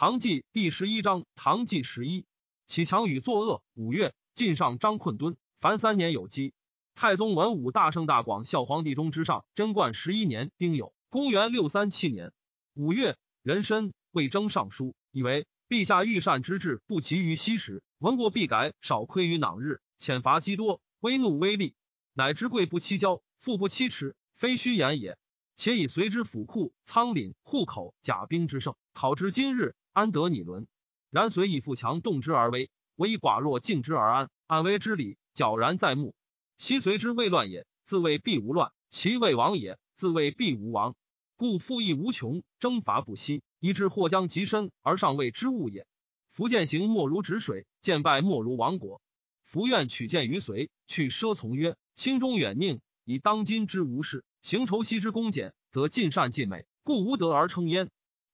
唐纪第十一章，唐纪十一，启强与作恶。五月，晋上张困敦，凡三年有基。太宗文武大圣大广孝皇帝中之上，贞观十一年丁酉，公元六三七年五月，壬申，魏征上书，以为陛下御善之志不及于昔时，闻过必改，少亏于囊日，遣罚积多，威怒威力，乃知贵不欺骄，富不欺耻，非虚言也。且以随之府库、仓廪、户口、甲兵之盛，考之今日。安得你伦？然随以富强动之而威，唯以寡弱静之而安。安危之理皎然在目。昔随之未乱也，自谓必无乱；其未亡也，自谓必无亡。故富益无穷，征伐不息，以致或将极深而上谓之物也。福见行莫如止水，见败莫如亡国。福愿取见于随，去奢从曰：心中远佞，以当今之无事，行仇昔之恭俭，则尽善尽美，故无德而称焉。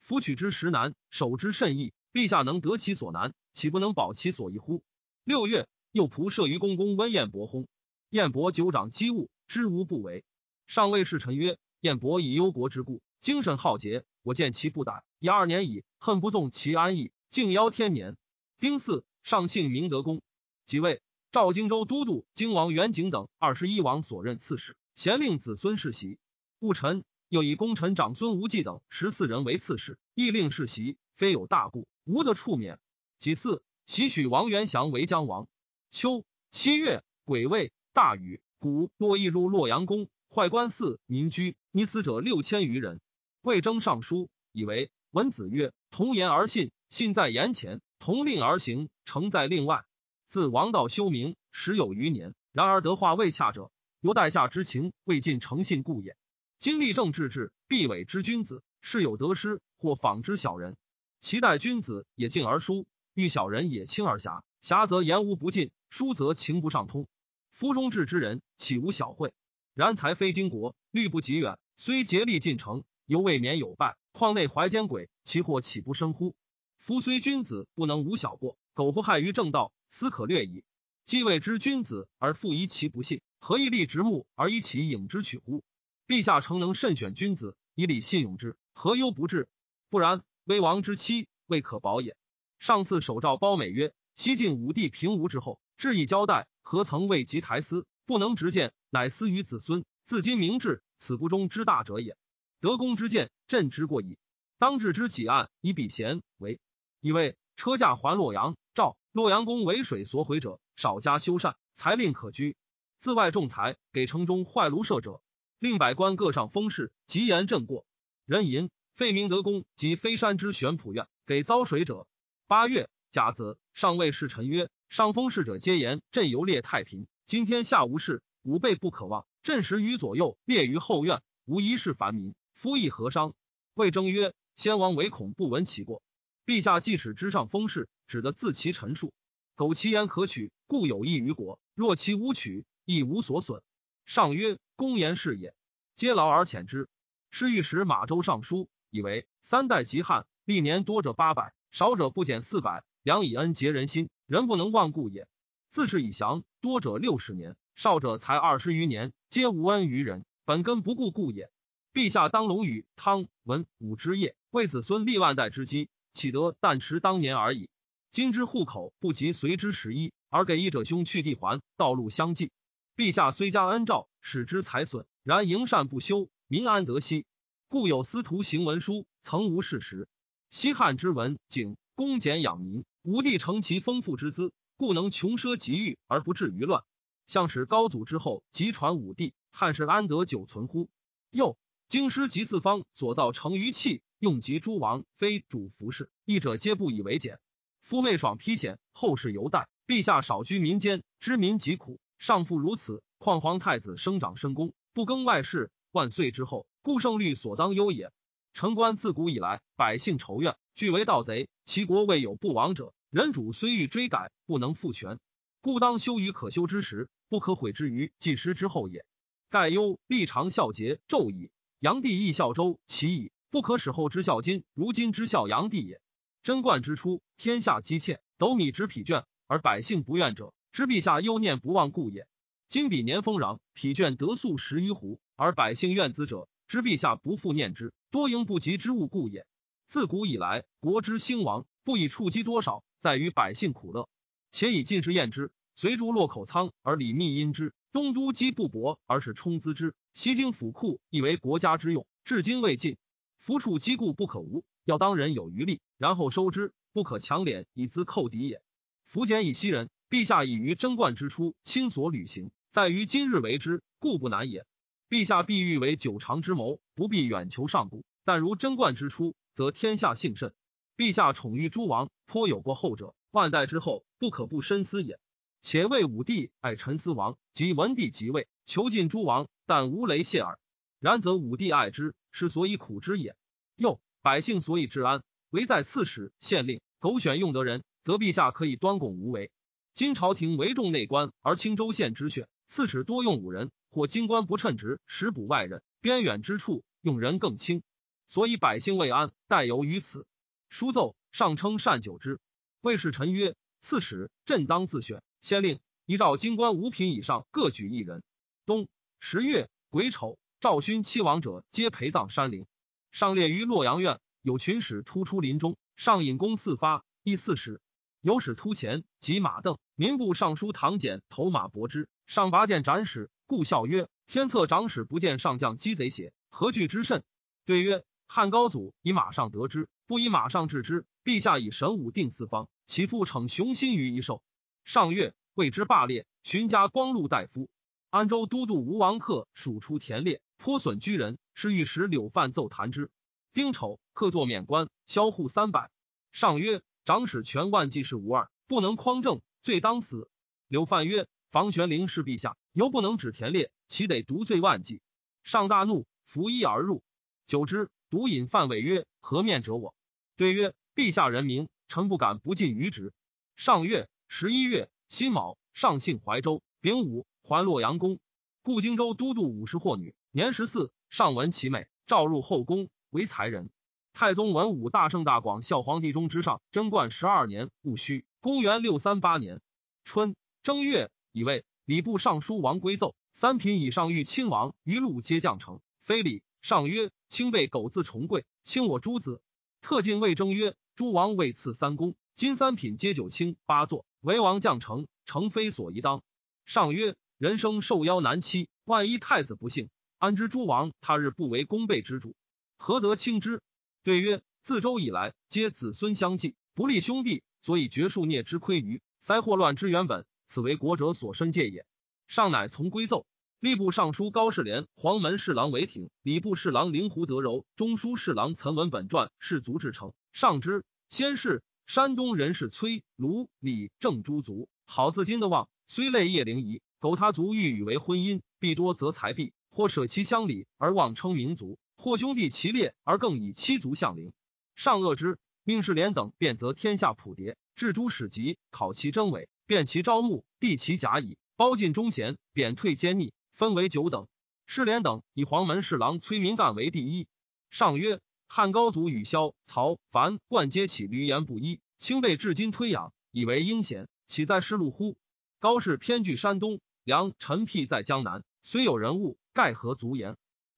夫取之实难，守之甚易。陛下能得其所难，岂不能保其所易乎？六月，右仆射于公公温彦博薨。彦博久长机务，知无不为。上谓侍臣曰：“彦博以忧国之故，精神好节。我见其不逮，已二年矣，恨不纵其安逸，竟邀天年。”丁巳，上幸明德公。即位，赵荆州都督荆王元景等二十一王所任刺史，咸令子孙世袭。戊辰。又以功臣长孙无忌等十四人为刺史，亦令世袭，非有大故，无得处免。己巳，袭许王元祥为将王。秋七月，癸未，大雨，谷多溢入洛阳宫，坏官寺民居，溺死者六千余人。魏征上书，以为文子曰：“同言而信，信在言前；同令而行，成在令外。”自王道修明时有余年，然而德化未洽者，由待下之情未尽诚信故也。今立政治治，必委之君子，事有得失，或仿之小人。其待君子也敬而疏，遇小人也轻而狭。狭则言无不尽，疏则情不上通。夫中治之人，岂无小惠？然才非经国，虑不及远，虽竭力进城，犹未免有败。况内怀奸鬼，其祸岂不深乎？夫虽君子，不能无小过。苟不害于正道，斯可略矣。既谓之君子，而复疑其不信，何以立直目而以其影之取乎？陛下诚能慎选君子，以礼信用之，何忧不至？不然，威王之妻未可保也。上次手诏褒美曰：“西晋武帝平吴之后，至意交代，何曾未及台司？不能直谏，乃私于子孙。自今明志，此不忠之大者也。德公之见，朕之过矣。当治之己案，以比贤为。以为车驾还洛阳，赵洛阳宫为水所毁者，少加修缮，才令可居。自外重财，给城中坏庐舍者。”令百官各上封事，极言朕过。人吟废明德公及飞山之玄普院，给遭水者。八月甲子，上谓侍臣曰：“上封事者皆言朕游猎太平，今天下无事，吾辈不可忘。朕时于左右，列于后院，无一事烦民。夫亦何伤？”魏征曰：“先王唯恐不闻其过。陛下既使之上封事，只得自其陈述。苟其言可取，故有益于国；若其无取，亦无所损。”上曰。公言是也，皆劳而遣之。是御史马周上书，以为三代及汉，历年多者八百，少者不减四百。良以恩结人心，人不能忘故也。自是以降，多者六十年，少者才二十余年，皆无恩于人，本根不顾故也。陛下当龙与、汤文武之业，为子孙立万代之基，岂得但持当年而已？今之户口不及随之十一，而给一者兄去地还，道路相继。陛下虽加恩诏，使之财损，然营善不修，民安得息？故有司徒行文书，曾无事实。西汉之文景公俭养民，武帝承其丰富之资，故能穷奢极欲而不至于乱。向使高祖之后，即传武帝，汉室安得久存乎？又京师及四方所造成于器，用及诸王，非主服饰，一者皆不以为简。夫昧爽披险，后世犹待。陛下少居民间，知民疾苦。上父如此，况皇太子生长深宫，不更外事。万岁之后，故胜率所当忧也。城关自古以来，百姓仇怨，俱为盗贼。其国未有不亡者。人主虽欲追改，不能复权，故当修于可修之时，不可毁之于既失之后也。盖忧立长孝节昼矣，炀帝亦孝周其矣，不可使后之孝今，如今之孝炀帝也。贞观之初，天下积欠，斗米之疲倦，而百姓不怨者。知陛下忧念不忘故也。今比年丰壤，疲倦得粟十余斛，而百姓怨资者，知陛下不复念之，多应不及之物故也。自古以来，国之兴亡，不以触积多少，在于百姓苦乐。且以进士验之，随逐洛口仓而礼密因之；东都积不薄而使充资之；西京府库亦为国家之用，至今未尽。夫处积固不可无，要当人有余力，然后收之，不可强敛以资寇敌也。福简以息人，陛下以于贞观之初亲所履行，在于今日为之，故不难也。陛下必欲为久长之谋，不必远求上古。但如贞观之初，则天下幸甚。陛下宠遇诸王，颇有过后者，万代之后，不可不深思也。且魏武帝爱陈思王，及文帝即位，囚禁诸王，但无雷泄耳。然则武帝爱之，是所以苦之也。又百姓所以治安，唯在刺史、县令苟选用得人，则陛下可以端拱无为。今朝廷为重内官，而轻州县之选，刺史多用五人，或京官不称职，使补外人；边远之处用人更轻，所以百姓未安，待由于此。书奏上称善久之。魏氏臣曰：“刺史朕当自选，先令依照京官五品以上各举一人。”冬十月癸丑。赵勋七王者皆陪葬山陵，上列于洛阳院。有群使突出林中，上引弓四发，亦四使。有使突前，及马镫。民部尚书唐简投马搏之，上拔剑斩使。故笑曰：“天策长史不见上将击贼邪？何惧之甚？”对曰：“汉高祖以马上得之，不以马上治之。陛下以神武定四方，其父逞雄心于一兽。”上月，谓之霸烈。寻家光禄大夫，安州都督吴王克属出田猎。颇损居人，是御史柳范奏弹之。丁丑，客作免官，销户三百。上曰：“长史全万计是无二，不能匡正，罪当死。”柳范曰：“房玄龄是陛下，犹不能止田猎，岂得独罪万计？”上大怒，拂衣而入。久之，独饮范伟曰：“何面者我？”对曰：“陛下人名，臣不敢不尽于职。”上月十一月辛卯，上幸怀州，丙午还洛阳宫。故荆州都督五十霍女。年十四，上闻其美，召入后宫为才人。太宗文武大圣大广孝皇帝中之上，贞观十二年戊戌，公元六三八年春正月，以为礼部尚书王归奏：三品以上御亲王，余禄皆降成。非礼。上曰：卿被苟自重贵，卿我诸子。特进魏征曰：诸王未赐三公，今三品皆九卿八座，为王降成，成非所宜当。上曰：人生受邀难期，万一太子不幸。安知诸王他日不为功备之主，何得轻之？对曰：自周以来，皆子孙相继，不立兄弟，所以绝数孽之亏余，灾祸乱之原本。此为国者所深戒也。上乃从归奏。吏部尚书高士廉、黄门侍郎韦挺、礼部侍郎灵狐德柔、中书侍郎岑文本传士卒至诚。上之先是，山东人士崔卢李郑诸族，好自今的望，虽累业灵仪，苟他族欲与为婚姻，必多则财弊。或舍其乡里而妄称民族，或兄弟齐列而更以妻族相邻。上恶之，命士廉等便则天下普牒，置诸史籍，考其真伪，辨其招募，递其甲乙，包进忠贤，贬退奸逆，分为九等。士廉等以黄门侍郎崔民干为第一。上曰：汉高祖与萧曹樊冠皆起闾阎不一，卿辈至今推仰，以为英贤，岂在失路乎？高氏偏据山东，梁陈辟在江南，虽有人物。盖何足言？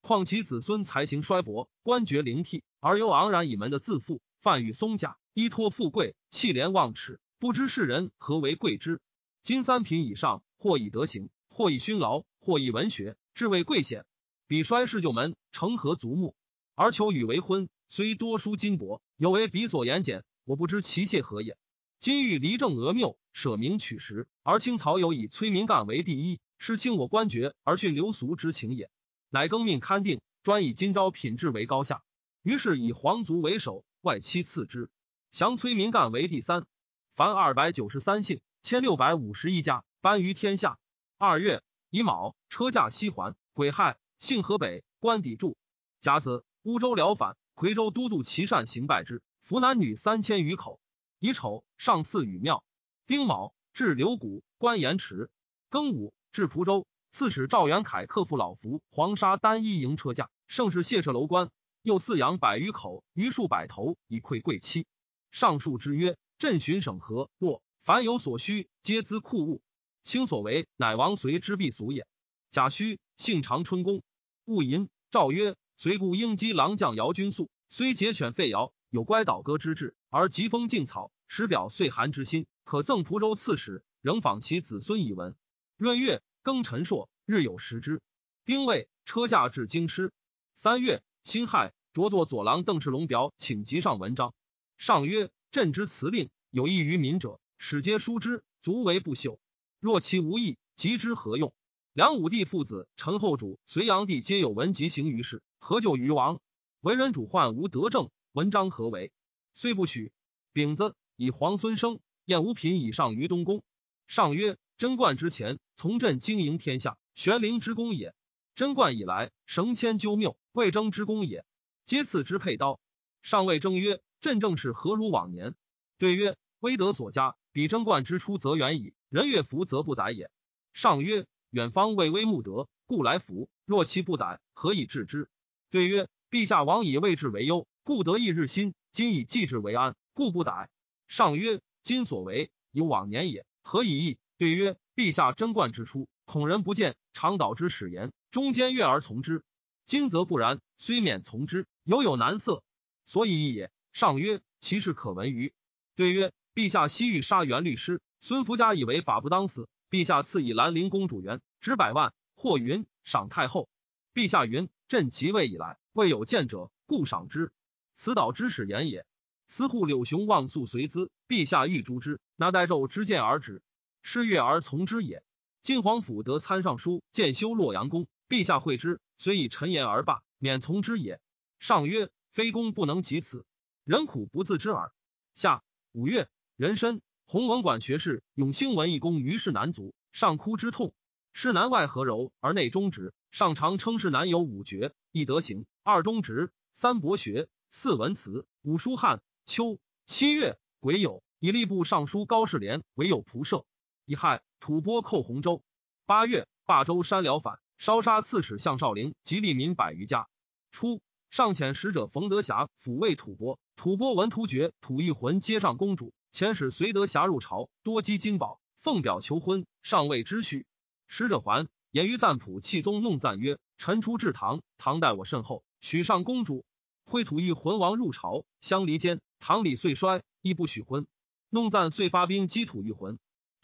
况其子孙才行衰薄，官爵灵替，而又昂然以门的自负，泛与松甲，依托富贵，气廉忘耻，不知世人何为贵之。今三品以上，或以德行，或以勋劳，或以文学，至为贵显。彼衰世旧门，成何足目？而求与为婚，虽多书金帛，有为彼所言简，我不知其谢何也。今欲离政讹谬，舍名取实，而清曹有以崔明干为第一。是轻我官爵而训流俗之情也，乃更命勘定，专以今朝品质为高下。于是以皇族为首，外戚次之，降崔民干为第三。凡二百九十三姓，千六百五十一家，颁于天下。二月乙卯，车驾西还。癸亥，幸河北，官抵柱。甲子，乌州辽反，夔州都督齐善行败之，俘男女三千余口。乙丑，上祀禹庙。丁卯，至刘谷，官延迟。庚午。至蒲州，刺史赵元凯克复老福黄沙单衣迎车驾，盛世谢舍楼观，又饲养百余口，余数百头，以馈贵戚。上述之曰：镇巡省河洛，凡有所需，皆资库物。卿所为，乃王随之必俗也。贾诩，姓长春公，戊寅，诏曰：随故应击郎将姚君素，虽解犬废尧，有乖倒戈之志，而疾风劲草，实表岁寒之心，可赠蒲州刺史，仍访其子孙以闻。闰月，庚辰朔，日有食之。丁未，车驾至京师。三月，辛亥，着作左郎邓世龙表，请集上文章。上曰：朕之辞令，有益于民者，使皆书之，足为不朽。若其无益，及之何用？梁武帝父子、陈后主、隋炀帝皆有文集行于世，何救于王？为人主患无德政，文章何为？虽不许。丙子，以皇孙生，燕无品以上于东宫。上曰：贞观之前，从朕经营天下，玄灵之功也。贞观以来，绳牵纠谬，魏征之功也。皆赐之佩刀。上谓征曰：“朕政事何如往年？”对曰：“威德所加，比贞观之初则远矣。人悦服则不逮也。”上曰：“远方畏威慕德，故来服。若其不逮，何以治之？”对曰：“陛下往以未治为忧，故得一日新；今以继治为安，故不逮。”上曰：“今所为，以往年也，何以异？”对曰：“陛下贞观之初，恐人不见，常导之使言。”中间悦而从之，今则不然，虽免从之，犹有难色，所以异也。上曰：其事可闻于？对曰：陛下西域杀元律师，孙福家以为法不当死，陛下赐以兰陵公主元，值百万。或云赏太后。陛下云：朕即位以来，未有见者，故赏之。此导之使言也。司户柳雄妄诉随资，陛下欲诛之，那代纣之见而止，失悦而从之也。晋皇甫得参尚书，建修洛阳宫。陛下会之，虽以陈言而罢，免从之也。上曰：非公不能及此，人苦不自知耳。下五月，壬申，弘文馆学士永兴文义公于是南族，上哭之痛。是南外和柔而内中直，上常称是南有五绝：一德行，二中直，三博学，四文辞，五书汉。秋七月，癸酉，以吏部尚书高士廉为有仆射。乙亥，吐蕃寇洪州。八月，霸州山辽反。烧杀刺史项少陵及吏民百余家。初，上遣使者冯德霞抚慰吐蕃，吐蕃闻突厥吐一魂接上公主，遣使随德霞入朝，多积金宝，奉表求婚，尚未知许。使者还，言于赞普弃宗弄赞曰：“臣出至唐，唐待我甚厚，许上公主。会吐一魂王入朝，相离间，唐礼遂衰，亦不许婚。弄赞遂发兵击吐一魂，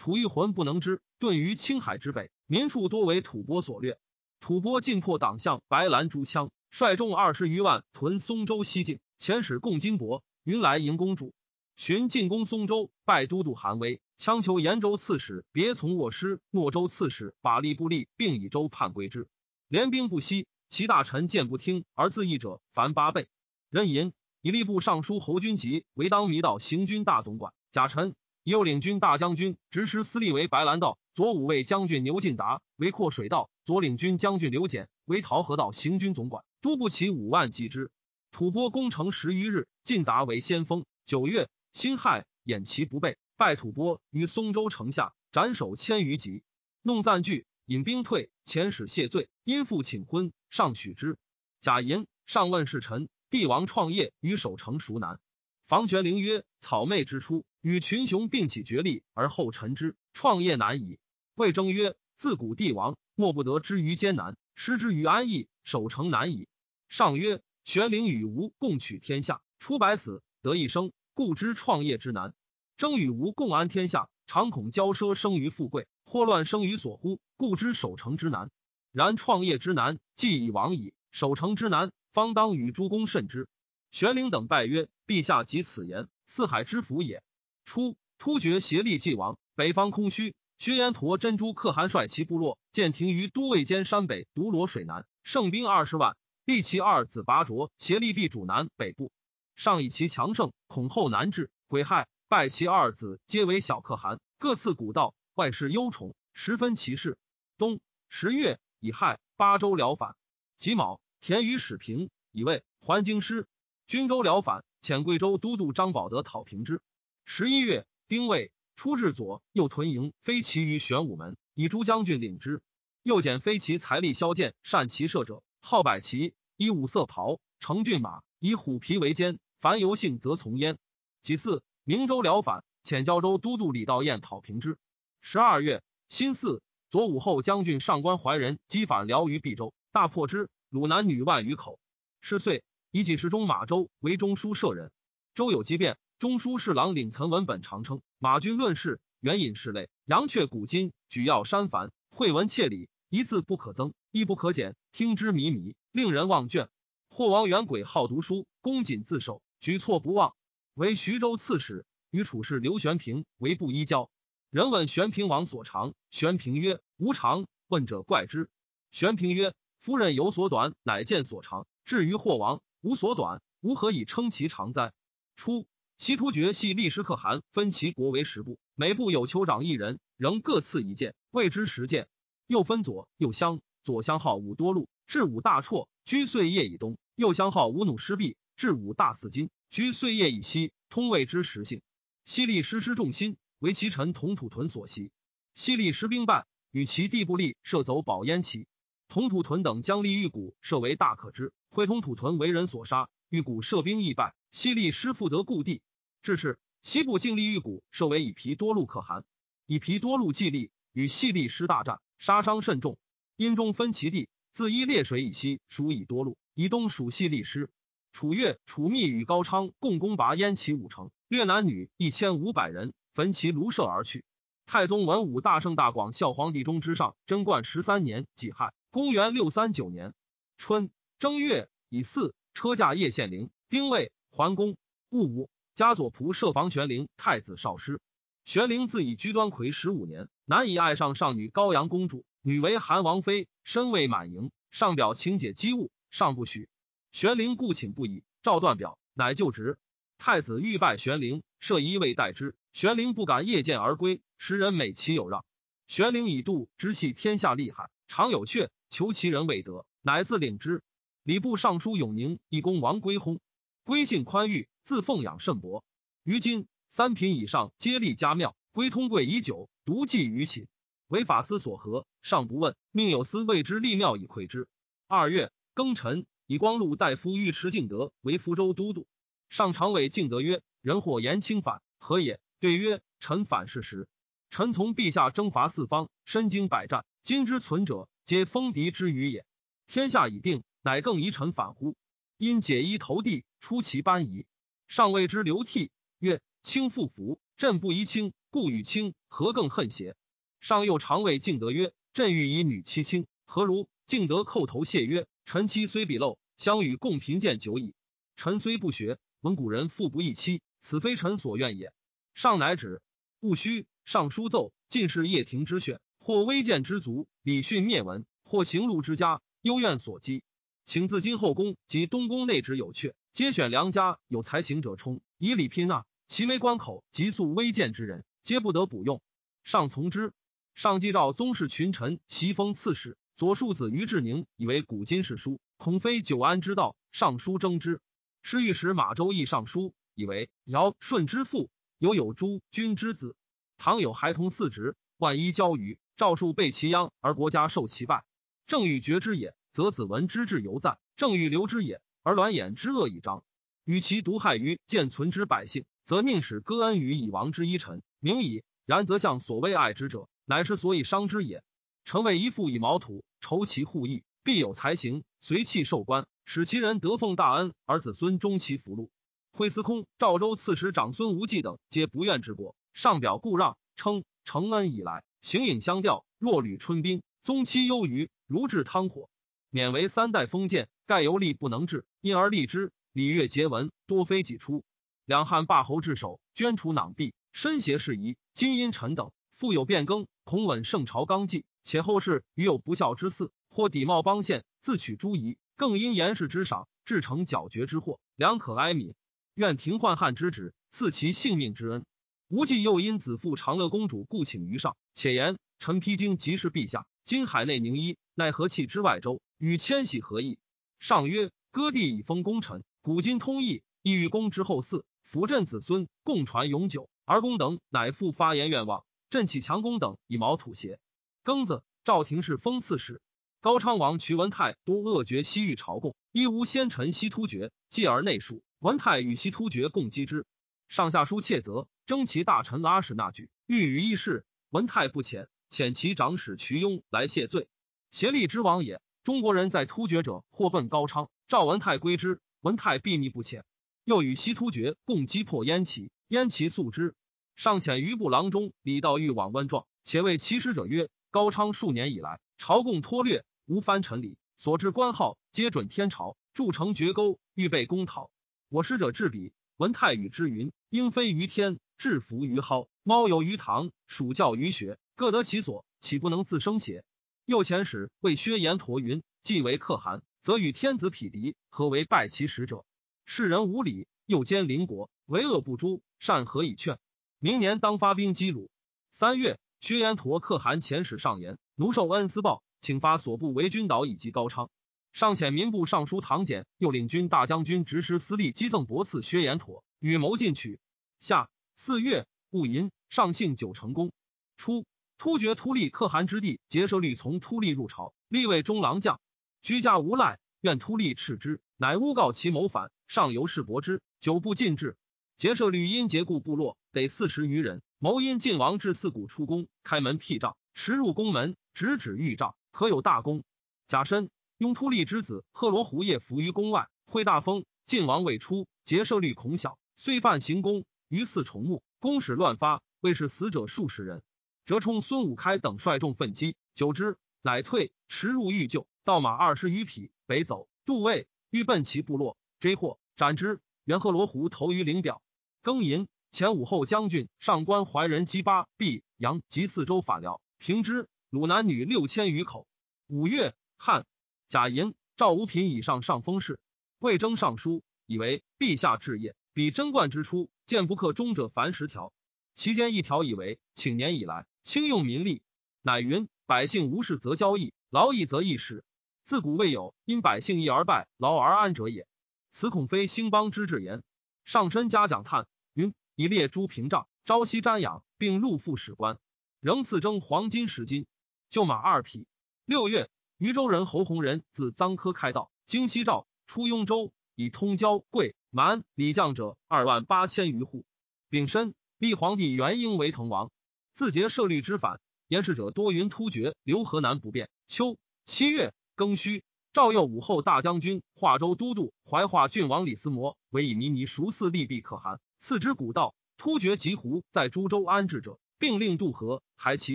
吐一魂不能知，遁于青海之北，民处多为吐蕃所掠。”吐蕃进破党项白兰诸羌，率众二十余万屯松州西境，遣使贡金帛，云来迎公主。寻进攻松州，拜都督韩威，羌求延州刺史别从卧师，诺州刺史把利不利，并以州叛归之。联兵不息，其大臣见不听而自缢者，凡八倍。人吟以吏部尚书侯君集为当弥道行军大总管，贾臣右领军大将军执师司隶为白兰道。左武卫将军牛进达为阔水道，左领军将军刘简为桃河道行军总管，都不齐五万击之。吐蕃攻城十余日，进达为先锋。九月，辛亥，掩其不备，败吐蕃于松州城下，斩首千余级。弄赞惧，引兵退，遣使谢罪，因父请婚，上许之。贾寅，上问侍臣：帝王创业于守城孰难？房玄龄曰：草昧之初，与群雄并起决力，而后臣之，创业难矣。魏征曰：“自古帝王莫不得之于艰难，失之于安逸，守成难矣。”上曰：“玄灵与吾共取天下，出百死，得一生，故知创业之难。征与吾共安天下，常恐骄奢生于富贵，祸乱生于所乎，故知守成之难。然创业之难，既已亡矣；守成之难，方当与诸公慎之。”玄灵等拜曰：“陛下及此言，四海之福也。”初，突厥协力既亡，北方空虚。薛延陀珍珠可汗率其部落建亭于都尉间山北独罗水南，胜兵二十万，立其二子拔卓协力避主南北部。上以其强盛，恐后难治，癸亥拜其二子皆为小可汗，各赐古道，外事忧宠，十分其事。冬十月乙亥，八州辽反。己卯，田于始平以为还京师。军州辽反，遣贵州都督张保德讨平之。十一月丁未。出至左右屯营飞骑于玄武门，以诸将军领之。又减飞骑财力骁剑，善骑射者，号百骑，以五色袍，乘骏马，以虎皮为肩。凡游幸则从焉。其次，明州辽反，遣交州都督李道彦讨平之。十二月辛巳，左武后将军上官怀仁击反辽于毕州，大破之，虏男女万余口。是岁，以几时中马州为中书舍人。周有机变，中书侍郎领岑文本常称马军论事，援引事类，阳阙古今，举要删繁，会文切理，一字不可增，亦不可减，听之靡靡，令人忘卷。霍王元轨好读书，恭谨自守，举措不忘。为徐州刺史，与楚士刘玄平为不依交。人问玄平王所长，玄平曰：“无常。”问者怪之。玄平曰：“夫人有所短，乃见所长。至于霍王无所短，吾何以称其长哉？”初，西突厥系历史可汗分其国为十部，每部有酋长一人，仍各赐一剑，谓之十剑。又分左右乡，左乡号五多路，至五大绰，居岁夜以东；右乡号五努师壁，至五大四金，居岁夜以西。通谓之实性。西历师师重心，为其臣同土屯所袭。西历师兵败。与其弟不利，射走保燕齐。同土屯等将立玉谷，设为大可知。会同土屯为人所杀，玉谷设兵亦败。西立师复得故地。至是，西部尽立玉谷，设为以皮多路可汗。以皮多路既立，与细立师大战，杀伤甚重。因中分其地，自伊烈水以西属以多路，以东属细立师。楚越、楚密与高昌共攻拔燕齐五城，掠男女一千五百人，焚其庐舍而去。太宗文武大圣大广孝皇帝中之上贞观十三年己亥，公元六三九年春正月乙巳，车驾叶县陵，丁未，桓公戊午，加左仆射防玄龄太子少师。玄龄自以居端魁十五年，难以爱上上女高阳公主，女为韩王妃，身未满盈，上表请解机务，上不许。玄龄故请不已，诏断表，乃就职。太子欲拜玄龄，设一位待之。玄龄不敢夜见而归，时人美其有让。玄龄以度知系天下利害，常有阙，求其人未得，乃自领之。礼部尚书永宁义公王归薨，归性宽裕，自奉养甚薄。于今三品以上皆立家庙，归通贵已久，独寄于寝，为法司所合，尚不问，命有司为之立庙以馈之。二月庚辰，以光禄大夫尉迟敬德为福州都督。上常委敬德曰：“人或言轻反，何也？”对曰：“臣反是实。臣从陛下征伐四方，身经百战，今之存者，皆封敌之余也。天下已定，乃更疑臣反乎？因解衣投地，出其班仪，上谓之流涕，曰：‘卿复服，朕不宜卿，故与卿何更恨邪？’上又常谓敬德曰：‘朕欲以女妻卿，何如？’敬德叩头谢曰：‘臣妻虽鄙陋，相与共贫贱久矣。臣虽不学，闻古人妇不易妻，此非臣所愿也。’上乃止，戊戌，上书奏进士叶廷之选，或微贱之族，礼训灭文；或行路之家，幽怨所积。请自今后宫及东宫内职有阙，皆选良家有才行者充，以礼聘纳。其为关口急速微贱之人，皆不得补用。上从之。上既召宗室群臣袭封刺史，左庶子于志宁以为古今世书，恐非久安之道，上书征之。师御史马周义上书，以为尧舜之父。犹有诸君之子，唐有孩童四职，万一交于赵数被其殃而国家受其败，正欲绝之也，则子文之志犹在；正欲留之也，而卵眼之恶已彰。与其毒害于健存之百姓，则宁使割恩于已亡之一臣，明矣。然则向所谓爱之者，乃是所以伤之也。臣为一父以毛土，筹其护义，必有才行，随气受官，使其人得奉大恩，而子孙终其福禄。惠司空、赵州刺史长孙无忌等皆不愿之国，上表故让，称承恩以来，形影相吊，若履春冰，宗期忧于如治汤火，免为三代封建，盖由力不能治，因而立之。礼乐节文多非己出，两汉霸侯至首，捐除囊币，身携事宜。今因臣等复有变更，恐稳圣朝纲纪，且后世余有不孝之嗣，或抵冒邦宪，自取诸夷，更因严氏之赏，至成剿绝之祸，良可哀悯。愿停宦汉之旨，赐其性命之恩。无忌又因子父长乐公主故请于上，且言臣披荆即是陛下。今海内宁一，奈何弃之外州？与迁徙何异？上曰：割地以封功臣，古今通义，意欲公之后嗣，辅朕子孙，共传永久。而公等乃复发言愿望，朕岂强公等以毛土邪？庚子，赵廷氏封赐史。高昌王瞿文泰多恶绝西域朝贡，一无先臣西突厥，继而内属。文泰与西突厥共击之，上下书窃责，征其大臣阿史那举，欲与议事。文泰不遣，遣其长史瞿雍来谢罪。协力之王也。中国人在突厥者，或奔高昌，赵文泰归之，文泰避逆不遣。又与西突厥共击破燕齐，燕齐素之。上遣余部郎中李道玉往温状，且谓其使者曰：“高昌数年以来，朝贡脱略，无藩臣礼，所至官号皆准天朝，筑城绝沟，预备攻讨。我使者至彼，闻泰与之云：鹰飞于天，雉伏于蒿，猫游于塘，鼠叫于穴，各得其所，岂不能自生邪？”右前使谓薛延陀云：“既为可汗，则与天子匹敌，何为败其使者？世人无礼，又兼邻国，为恶不诛，善何以劝？”明年当发兵击鲁。三月，薛延陀可汗遣使上言，奴受恩私报，请发所部为军岛以及高昌。上遣民部尚书唐简，又领军大将军执师司隶击赠博赐薛延陀，与谋进取。下四月，戊寅，上幸九成功。初，突厥突利可汗之弟结舍律从突利入朝，立为中郎将，居家无赖，愿突利斥之，乃诬告其谋反，上游士伯之，久不进制。结舍律因结故部落。得四十余人，谋因晋王至四谷出宫，开门辟障，驰入宫门，直指御帐，可有大功。甲申，拥突利之子赫罗胡夜伏于宫外，会大风。晋王未出，结社律恐小，遂犯行宫，于四重木，宫使乱发，为是死者数十人。折冲、孙武开等率众奋击，久之，乃退，驰入御救，盗马二十余匹，北走。杜卫欲奔其部落，追获，斩之。元赫罗胡投于陵表。庚寅。前武后将军上官怀仁击巴毕阳及四周反辽平之鲁男女六千余口。五月汉贾寅赵五品以上上封事，魏征上书，以为陛下治业，比贞观之初见不克忠者凡十条，其间一条以为请年以来轻用民力，乃云百姓无事则交易，劳役则易事，自古未有因百姓义而败，劳而安者也。此恐非兴邦之志言。上身嘉奖叹云。以列诸屏障，朝夕瞻仰，并入副史官，仍赐征黄金十斤，就马二匹。六月，渝州人侯弘仁自臧科开道，经西赵，出雍州，以通交贵蛮李将者二万八千余户。丙申，立皇帝元婴为滕王，自节设律之反，言事者多云突厥留河南不变。秋七月庚戌，赵右武后大将军、华州都督、怀化郡王李思摩为以弥尼熟似利弊可汗。次之古道，突厥吉胡在株洲安置者，并令渡河，还其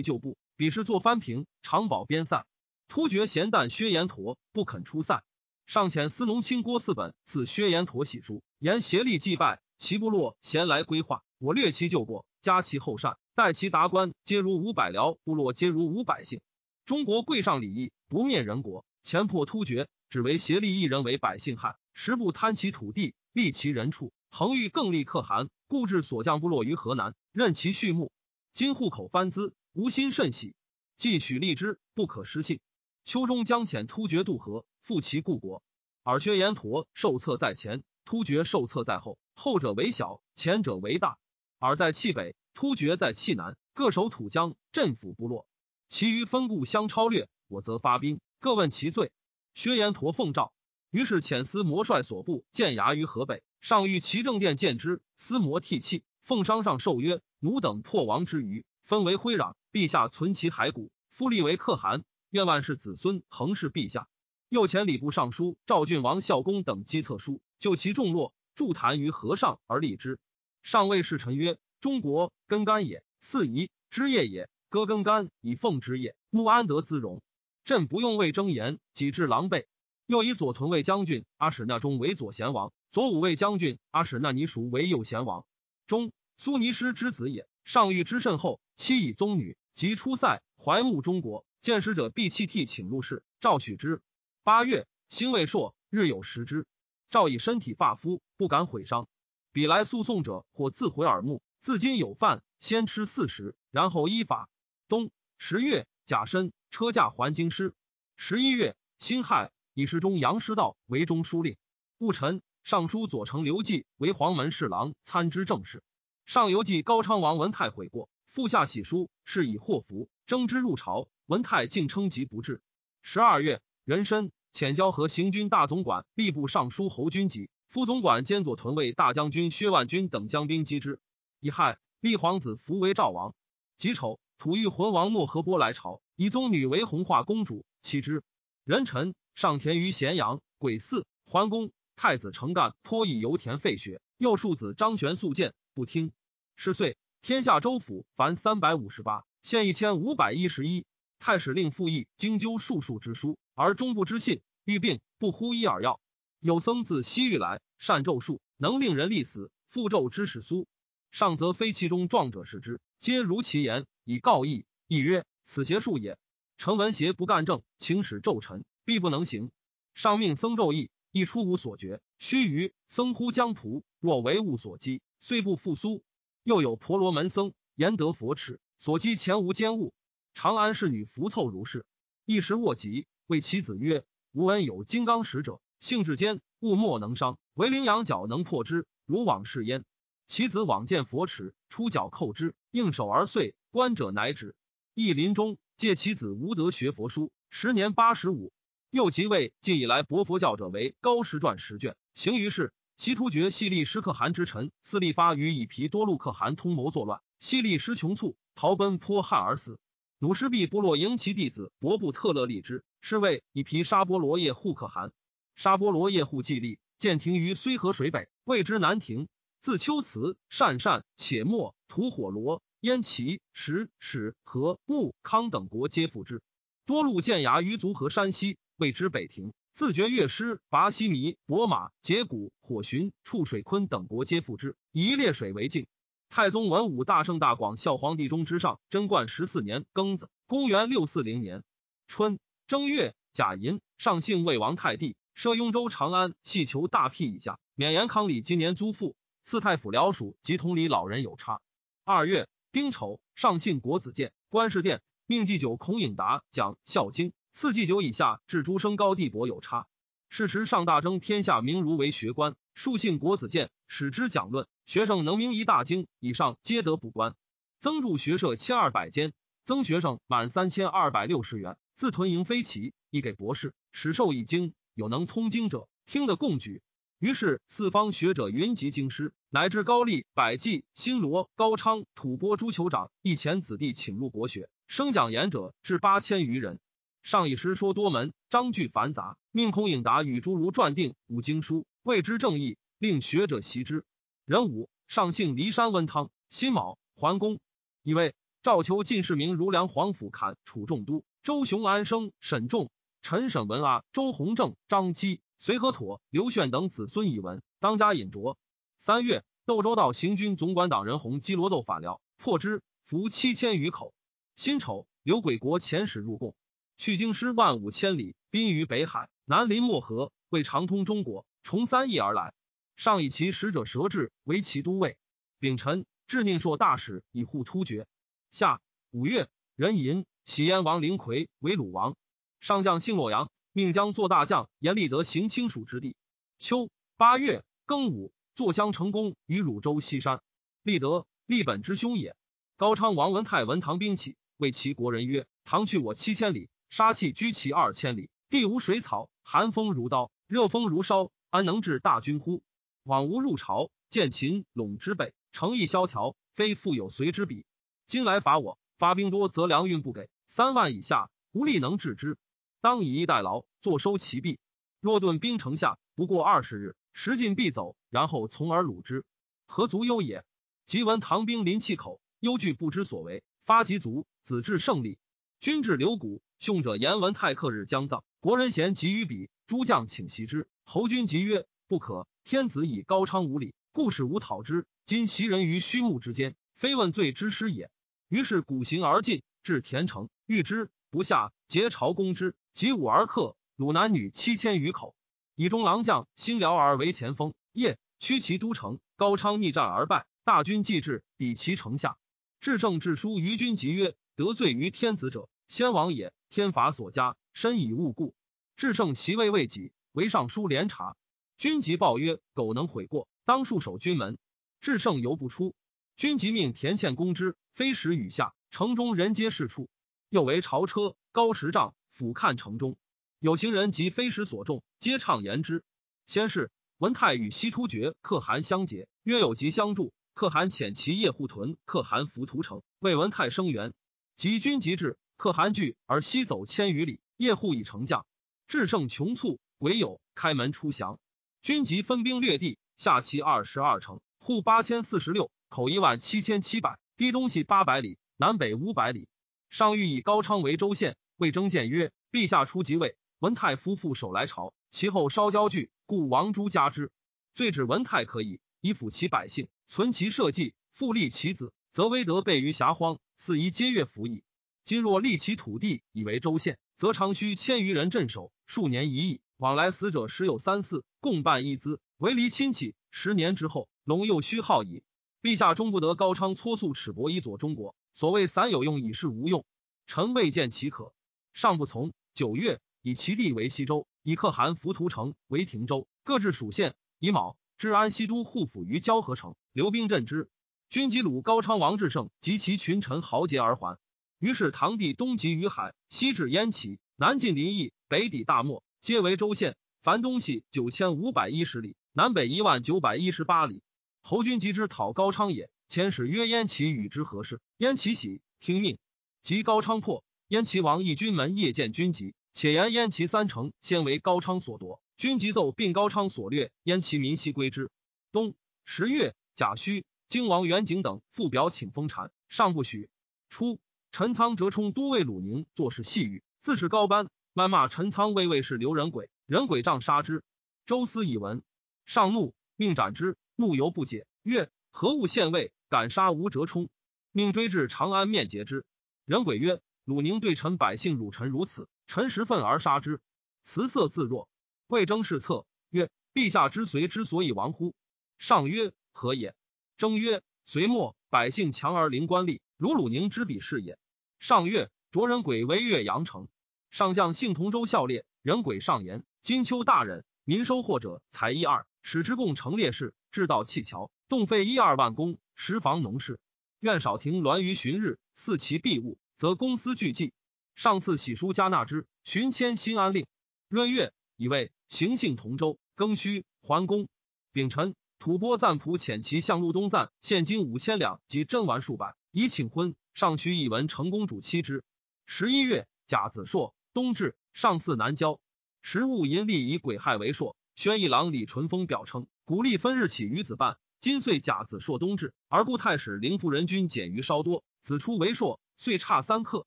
旧部。彼时作藩平，长保边塞。突厥咸旦薛延陀不肯出塞，上遣司农卿郭四本赐薛延陀喜书，言协力祭拜其部落，咸来归化。我略其旧过，加其后善，待其达官，皆如五百僚，部落皆如五百姓。中国贵上礼义，不灭人国。前破突厥，只为协力一人为百姓害，时不贪其土地，利其人畜。恒欲更立可汗，故置所将部落于河南，任其畜牧。今户口番资，吾心甚喜。既许立之，不可失信。秋中将遣突厥渡河，复其故国。尔薛延陀受册在前，突厥受册在后，后者为小，前者为大。尔在契北，突厥在契南，各守土疆，镇抚部落。其余分故相超略，我则发兵，各问其罪。薛延陀奉诏，于是遣司摩率所部建衙于河北。上谕齐正殿见之，司摩涕泣，奉商上受曰：“奴等破王之余，分为灰壤。陛下存其骸骨，复立为可汗，愿万世子孙恒侍陛下。”又遣礼部尚书赵郡王孝公等击策书，就其众落，筑坛于河上而立之。上谓侍臣曰：“中国根干也，四夷枝叶也。割根干以奉之业，穆安得滋荣？朕不用为争言，己至狼狈。”又以左屯卫将军阿史那中为左贤王。左武卫将军阿史那尼属为右贤王，中苏尼师之子也。上谕之甚厚，妻以宗女，及出塞，怀慕中国。见使者，必弃替请入室，赵许之。八月，辛未朔，日有食之。赵以身体发肤，不敢毁伤。彼来诉讼者，或自毁耳目。自今有犯，先吃四十，然后依法。冬十月，甲申，车驾还京师。十一月，辛亥，以侍中杨师道为中书令。戊辰。尚书左丞刘季为黄门侍郎，参知政事。上游记高昌王文泰悔过，复下喜书，是以祸福，征之入朝。文泰竟称疾不至。十二月，壬申，遣交河行军大总管、吏部尚书侯君集、副总管兼左屯卫大将军薛万军等将兵击之。乙亥，立皇子福为赵王。己丑，吐欲浑王莫和波来朝，以宗女为弘化公主，妻之。壬辰，上田于咸阳，癸巳，桓公。太子成干颇以油田废学，右庶子张玄素谏不听。是岁，天下州府凡三百五十八，县一千五百一十一。太史令复议经究数数之书，而终不知信。欲病不呼医而药。有僧自西域来，善咒术，能令人立死。复咒之始苏，上则非其中壮者视之，皆如其言，以告义。亦曰：此邪术也。成文邪不干正，请使咒臣，必不能行。上命僧咒义。亦出无所觉，须臾，僧呼江仆，若为物所击，虽不复苏。又有婆罗门僧言得佛持，所击前无坚物。长安侍女扶凑如是，一时卧疾，谓其子曰：“吾闻有金刚使者，性质坚，物莫能伤，唯羚羊角能破之，如往事焉。”其子往见佛持，出脚扣之，应手而碎。观者乃止。亦临终，借其子无德学佛书，时年八十五。又即位，近以来博佛教者为高师传十卷，行于世。西突厥系利施可汗之臣司立发与以皮多禄可汗通谋作乱，系利师穷卒，逃奔坡汉而死。努师毕部落迎其弟子博布特勒立之，是谓以皮沙波罗叶护可汗。沙波罗叶护既立，建亭于睢河水北，谓之南亭。自秋辞，善善且莫吐火罗燕齐石史和穆康等国皆附之。多路建牙于足河山西。谓之北庭，自觉乐师拔西弥伯马羯谷火寻触水坤等国皆附之，以列水为境。太宗文武大圣大广孝皇帝中之上贞观十四年庚子，公元六四零年春正月甲寅，上幸魏王太帝，设雍州长安系求大辟以下，免延康里今年租赋，四太府僚属及同里老人有差。二月丁丑，上信国子监，观事殿，命祭酒孔颖达讲《孝经》。四祭酒以下至诸生高地伯有差。是时上大征天下名儒为学官，数信国子监使之讲论，学生能明一大经以上皆得补官。增筑学社千二百间，增学生满三千二百六十元。自屯营飞骑，亦给博士，使授一经。有能通经者，听得共举。于是四方学者云集京师，乃至高丽、百济、新罗、高昌、吐蕃诸酋长一前子弟请入国学，生讲言者至八千余人。上一师说多门，章句繁杂，命孔颖达与诸儒撰定五经书，谓之正义，令学者习之。壬午，上姓骊山温汤。辛卯，桓公。以为赵求进士名如梁皇甫侃、楚仲都、周雄安生、沈仲、陈省文阿、周弘正、张基、隋和妥、刘炫等子孙以闻，当家引着。三月，窦州道行军总管党人洪基罗窦反辽，破之，俘七千余口。辛丑，刘鬼国遣使入贡。去京师万五千里，滨于北海，南临漠河，为长通中国。从三邑而来，上以其使者舌质为其都尉。丙辰，致宁朔大使以护突厥。下五月，壬寅，喜燕王灵魁为鲁王。上将姓洛阳，命将做大将，严立德行清蜀之地。秋八月庚午，坐襄成功于汝州西山。立德，立本之兄也。高昌王文泰闻唐兵起，谓其国人曰：“唐去我七千里。”杀气居其二千里，地无水草，寒风如刀，热风如烧，安能治大军乎？往无入朝，见秦陇之北，诚意萧条，非复有随之比。今来伐我，发兵多，则粮运不给，三万以下，无力能治之。当以逸待劳，坐收其弊。若顿兵城下，不过二十日，时尽必走，然后从而虏之，何足忧也？即闻唐兵临气口，忧惧不知所为，发急卒，子至胜利。君至留谷。凶者言文泰克日将葬，国人贤急于彼，诸将请袭之。侯君即曰：“不可，天子以高昌无礼，故使吾讨之。今袭人于虚木之间，非问罪之师也。”于是鼓行而进，至田城，遇之不下，结朝攻之，及武而克，鲁男女七千余口。以中郎将辛辽而为前锋，夜驱其都城。高昌逆战而败，大军既至，抵其城下。至圣至书于君，即曰：“得罪于天子者，先王也。”天法所加，身以勿故。至圣其位未己，为尚书连察。君即报曰：“苟能悔过，当戍守军门。”至圣犹不出。君即命田倩攻之，飞时雨下，城中人皆是处。又为朝车高十丈，俯瞰城中。有行人及飞时所中，皆畅言之。先是，文泰与西突厥可汗相结，约有吉相助。可汗遣其夜护屯，可汗伏屠城，为文泰声援。及军即至。可汗惧而西走千余里，夜护已成将。至胜穷卒，唯有开门出降。军籍分兵略地，下齐二十二城，户八千四十六，口一万七千七百，低东西八百里，南北五百里。上谕以高昌为州县，魏征谏曰：“陛下初即位，文泰夫妇首来朝，其后稍交聚，故王朱加之。罪指文泰可以，以抚其百姓，存其社稷，复立其子，则威德备于遐荒，四夷皆悦服矣。今若立其土地以为州县，则常需千余人镇守，数年一役，往来死者时有三四，共办一资，为离亲戚。十年之后，龙又虚耗矣。陛下终不得高昌搓素尺帛以佐中国。所谓散有用，以示无用。臣未见其可，上不从。九月，以其地为西州，以可汗浮屠城为亭州，各置属县。乙卯，治安西都护府于交河城，留兵镇之。军及鲁高昌王志胜及其群臣豪杰而还。于是唐帝东及于海，西至燕齐，南进临邑，北抵大漠，皆为州县。凡东西九千五百一十里，南北一万九百一十八里。侯军及之讨高昌也。遣使曰：“燕齐与之何事？”燕齐喜，听命。及高昌破，燕齐王义军门夜见军籍，且言燕齐三城先为高昌所夺。军籍奏并高昌所掠，燕齐民悉归之。冬十月，贾诩、荆王元景等附表请封禅，上不许。初，陈仓折冲都尉鲁宁做事细语，自是高班，谩骂陈仓为卫士刘仁轨，仁轨杖杀之。周思以闻，上怒，命斩之。怒犹不解，曰：“何物献位？敢杀吴折冲？”命追至长安，面诘之。人鬼曰：“鲁宁对臣百姓辱臣如此，臣实愤而杀之。”辞色自若。魏征是策曰：“陛下之随之所以亡乎？”上曰：“何也？”征曰：“隋末百姓强而临官吏，如鲁宁之比是也。”上月，着人鬼为岳阳城。上将幸同州校列，人鬼上言：“金秋大人，民收获者才一二，使之共成烈士。”制道砌桥，动费一二万工，十房农事。愿少停栾于旬日，赐其弊物，则公私俱济。上次喜书加纳之，寻迁新安令。闰月，以为行幸同州，庚戌，桓公。丙辰，吐蕃赞普遣其向路东赞现金五千两及珍玩数百，以请婚。上须以文成公主妻之。十一月，甲子朔，冬至，上巳南郊。时戊寅历以癸亥为朔。宣义郎李淳风表称。古历分日起于子半，今岁甲子朔冬至，而故太史灵夫人君减于稍多，子出为朔，岁差三克。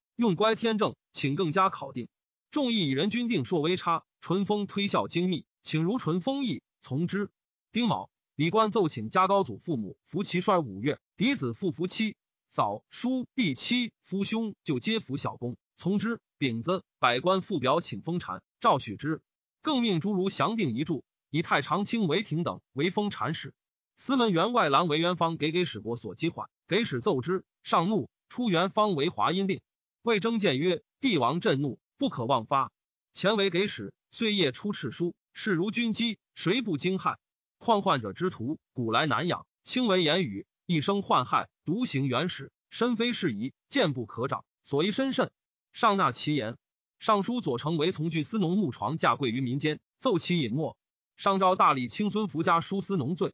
用乖天正，请更加考定。众议以人均定朔微差，淳风推孝精密，请如淳风意从之。丁卯，李官奏请加高祖父母扶其衰五月，嫡子复扶妻，嫂叔弟妻夫兄就皆服小公，从之。丙子，百官复表请封禅，诏许之，更命诸如详定遗著。以太常卿为廷等为封禅使，司门员外郎韦元方给给使国所击缓，给使奏之，上怒，出元方为华阴令。魏征谏曰：“帝王震怒，不可妄发。前为给使，岁夜出敕书，事如军机，谁不惊骇？况患者之徒，古来难养，轻为言语，一生患害，独行原始，身非事宜，见不可长，所以深慎。上纳其言。尚书左丞为从具司农木床架贵于民间，奏其隐没。”上诏大理卿孙福家书司农罪，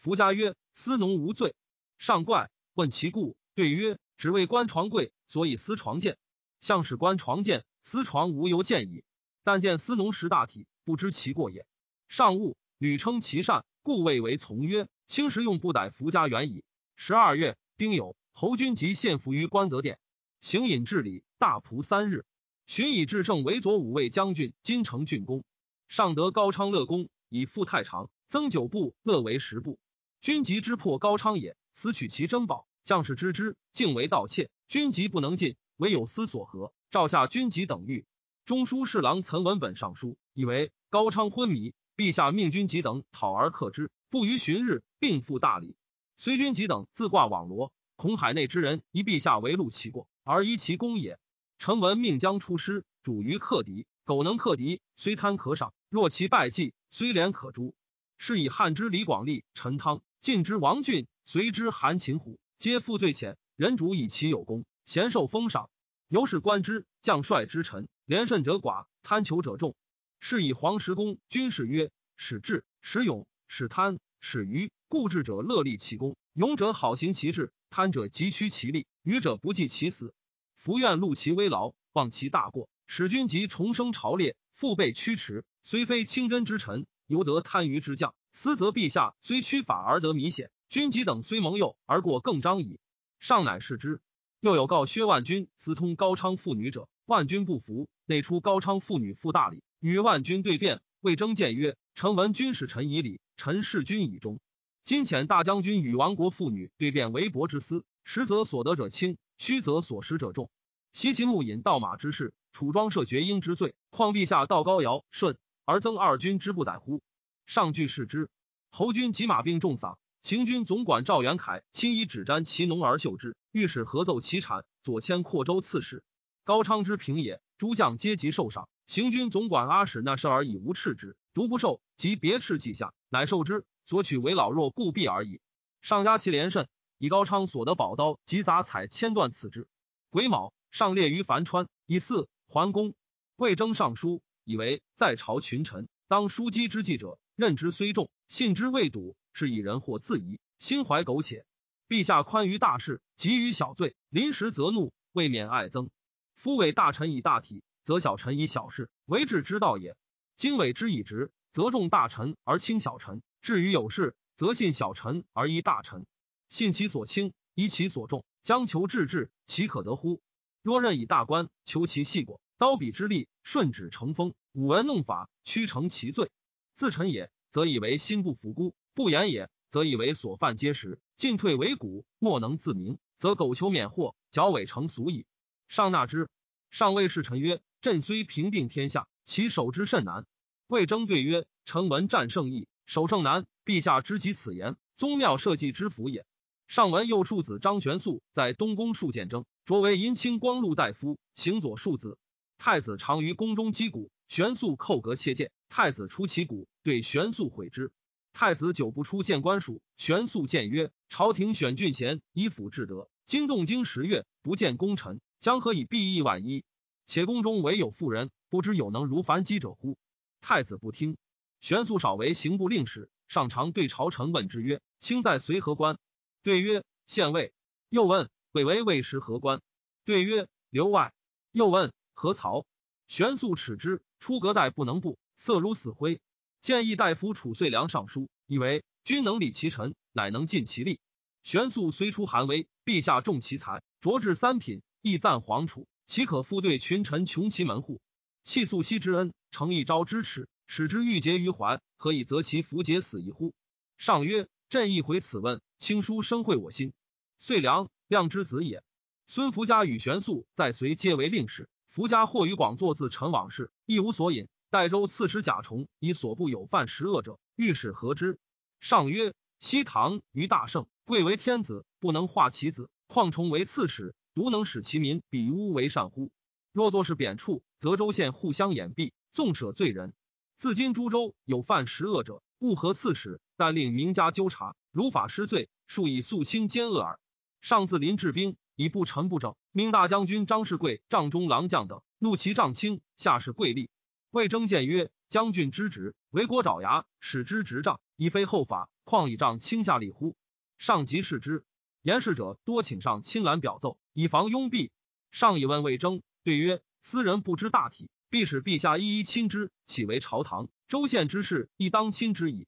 福家曰：“司农无罪。”上怪，问其故，对曰：“只为官床贵，所以私床见。向使官床见，私床无由见矣。但见司农识大体，不知其过也。”上悟，屡称其善，故谓为从曰：“卿时用不逮福家远矣。”十二月，丁酉，侯君集献俘于官德殿，行隐治理，大仆三日。寻以至圣为左武卫将军、金城郡公。上得高昌乐公。以富太常，增九部，乐为十部。军籍之破高昌也，此取其珍宝，将士知之，竟为盗窃。军籍不能进，唯有司所合，诏下军籍等狱。中书侍郎岑文本上书，以为高昌昏迷，陛下命军籍等讨而克之，不逾旬日，并付大礼。虽军籍等自挂网罗，恐海内之人以陛下为戮其过，而依其功也。臣闻命将出师，主于克敌。苟能克敌，虽贪可赏；若其败绩，虽廉可诛。是以汉之李广利、陈汤，晋之王浚，隋之韩擒虎，皆负罪浅，人主以其有功，贤受封赏。由是观之，将帅之臣，廉甚者寡，贪求者众。是以黄石公军事曰：使智、使勇、使贪、使愚。固志者乐立其功，勇者好行其志，贪者急趋其利，愚者不计其死。福愿戮其危劳，忘其大过。使君及重生朝列，腹背驱驰，虽非清真之臣，犹得贪于之将。思则陛下虽屈法而得弥显，君及等虽蒙诱而过更张矣。上乃视之。又有告薛万军私通高昌妇女者，万军不服，内出高昌妇女赴大理，与万军对辩。魏征谏曰：“臣闻君使臣以礼，臣事君以忠。今遣大将军与亡国妇女对辩为薄之私，实则所得者轻，虚则所失者重。西秦牧引盗马之事，楚庄设绝缨之罪，况陛下道高尧舜而增二军之不逮乎？”上句视之。侯军及马并重丧。行军总管赵元凯亲以指瞻其农而绣之，御史合奏其产，左迁扩州刺史。高昌之平也，诸将皆极受赏。行军总管阿史那设而以无斥之，独不受，即别斥记下，乃受之。所取为老弱故弊而已。上加其连甚，以高昌所得宝刀及杂彩千断此之。癸卯，上列于樊川，以四桓公。魏征上书，以为在朝群臣当枢机之计者，任之虽重，信之未笃。是以人或自疑，心怀苟且。陛下宽于大事，急于小罪，临时则怒，未免爱憎。夫为大臣以大体，则小臣以小事，为治之道也。经纬之以直，则重大臣而轻小臣；至于有事，则信小臣而依大臣。信其所轻，依其所重，将求治治，其可得乎？若任以大官，求其细果，刀笔之力，顺指成风，舞文弄法，屈成其罪。自臣也，则以为心不服孤。不言也，则以为所犯皆实；进退维谷，莫能自明，则苟求免祸，矫伪成俗矣。上纳之。上谓侍臣曰：“朕虽平定天下，其守之甚难。”魏征对曰：“臣闻战胜易，守胜难。陛下知及此言，宗庙社稷之福也。”上闻右庶子张玄素在东宫数见征，擢为银青光禄大夫，行左庶子。太子常于宫中击鼓，玄素叩阁切谏。太子出其鼓，对玄素悔之。太子久不出见官署，玄素谏曰：“朝廷选郡贤，以辅治德。今动经十月，不见功臣，将何以避役万一？且宫中唯有妇人，不知有能如樊姬者乎？”太子不听。玄素少为刑部令史，上常对朝臣问之曰：“卿在随何官？”对曰：“县尉。”又问：“贵为尉时何官？”对曰：“留外。”又问：“何曹？”玄素耻之，出阁待不能步，色如死灰。建议大夫楚遂良上书，以为君能理其臣，乃能尽其力。玄素虽出寒微，陛下重其才，擢至三品，亦赞皇储，岂可复对群臣穷其门户？弃素昔之恩，承一朝之耻，使之郁结于怀，何以择其弗节死一乎？上曰：朕亦回此问，卿书深会我心。遂良，亮之子也。孙福家与玄素在隋皆为令史，福家或与广作自陈往事，亦无所引。代州刺史贾重以所部有犯十恶者，御史何之？上曰：西唐于大圣，贵为天子，不能化其子，况重为刺史，独能使其民比污为善乎？若作是贬黜，则州县互相掩蔽，纵舍罪人。自今诸州有犯十恶者，勿合刺史，但令名家纠察，如法失罪，数以肃清奸恶耳。上自临治兵，以不臣不正，命大将军张世贵、帐中郎将等怒其帐卿，下士贵立。魏征谏曰：“将军之职，为国爪牙，使之执杖，以非后法，况以杖轻下吏乎？”上即视之。言事者多请上亲览表奏，以防拥蔽。上以问魏征，对曰：“斯人不知大体，必使陛下一一亲之，岂为朝堂州县之事，亦当亲之矣。”